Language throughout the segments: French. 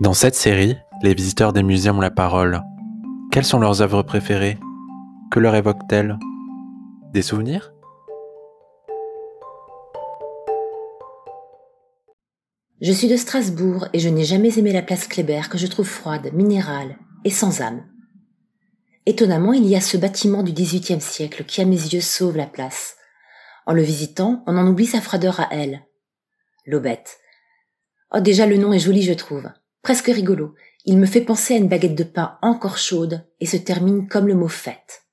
Dans cette série, les visiteurs des musées ont la parole. Quelles sont leurs œuvres préférées? Que leur évoquent-elles? Des souvenirs? Je suis de Strasbourg et je n'ai jamais aimé la place Kléber que je trouve froide, minérale et sans âme. Étonnamment, il y a ce bâtiment du XVIIIe siècle qui à mes yeux sauve la place. En le visitant, on en oublie sa froideur à elle. L'Aubette. Oh déjà le nom est joli je trouve. Presque rigolo. Il me fait penser à une baguette de pain encore chaude et se termine comme le mot fête.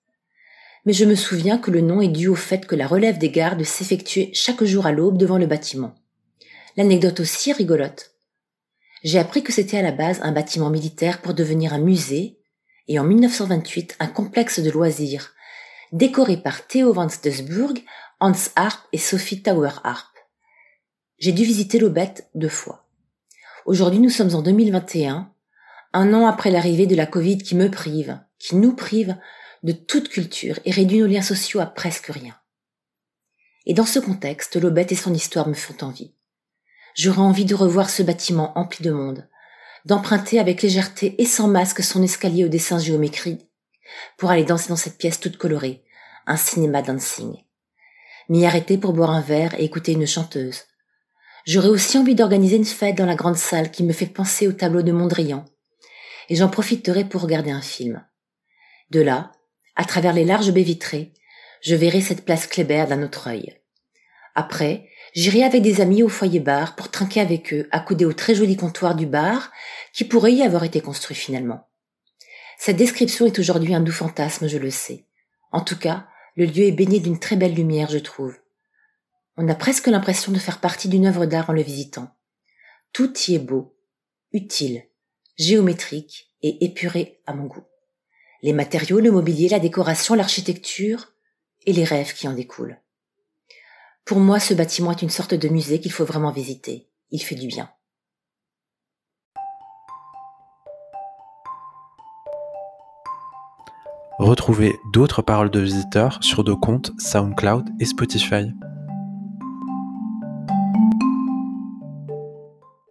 Mais je me souviens que le nom est dû au fait que la relève des gardes s'effectuait chaque jour à l'aube devant le bâtiment. L'anecdote aussi est rigolote. J'ai appris que c'était à la base un bâtiment militaire pour devenir un musée, et en 1928 un complexe de loisirs, décoré par Theo van Stesburg, Hans Harp et Sophie Tower Harp. J'ai dû visiter l'Aubette deux fois. Aujourd'hui nous sommes en 2021, un an après l'arrivée de la Covid qui me prive, qui nous prive de toute culture et réduit nos liens sociaux à presque rien. Et dans ce contexte, l'Aubette et son histoire me font envie. J'aurais envie de revoir ce bâtiment empli de monde, d'emprunter avec légèreté et sans masque son escalier au dessin géométrique pour aller danser dans cette pièce toute colorée, un cinéma dancing. M'y arrêter pour boire un verre et écouter une chanteuse. J'aurais aussi envie d'organiser une fête dans la grande salle qui me fait penser au tableau de Mondrian. Et j'en profiterai pour regarder un film. De là, à travers les larges baies vitrées, je verrai cette place Kléber d'un autre œil. Après, J'irai avec des amis au foyer bar pour trinquer avec eux, accoudés au très joli comptoir du bar, qui pourrait y avoir été construit finalement. Cette description est aujourd'hui un doux fantasme, je le sais. En tout cas, le lieu est baigné d'une très belle lumière, je trouve. On a presque l'impression de faire partie d'une œuvre d'art en le visitant. Tout y est beau, utile, géométrique et épuré à mon goût. Les matériaux, le mobilier, la décoration, l'architecture et les rêves qui en découlent. Pour moi, ce bâtiment est une sorte de musée qu'il faut vraiment visiter. Il fait du bien. Retrouvez d'autres paroles de visiteurs sur nos comptes SoundCloud et Spotify.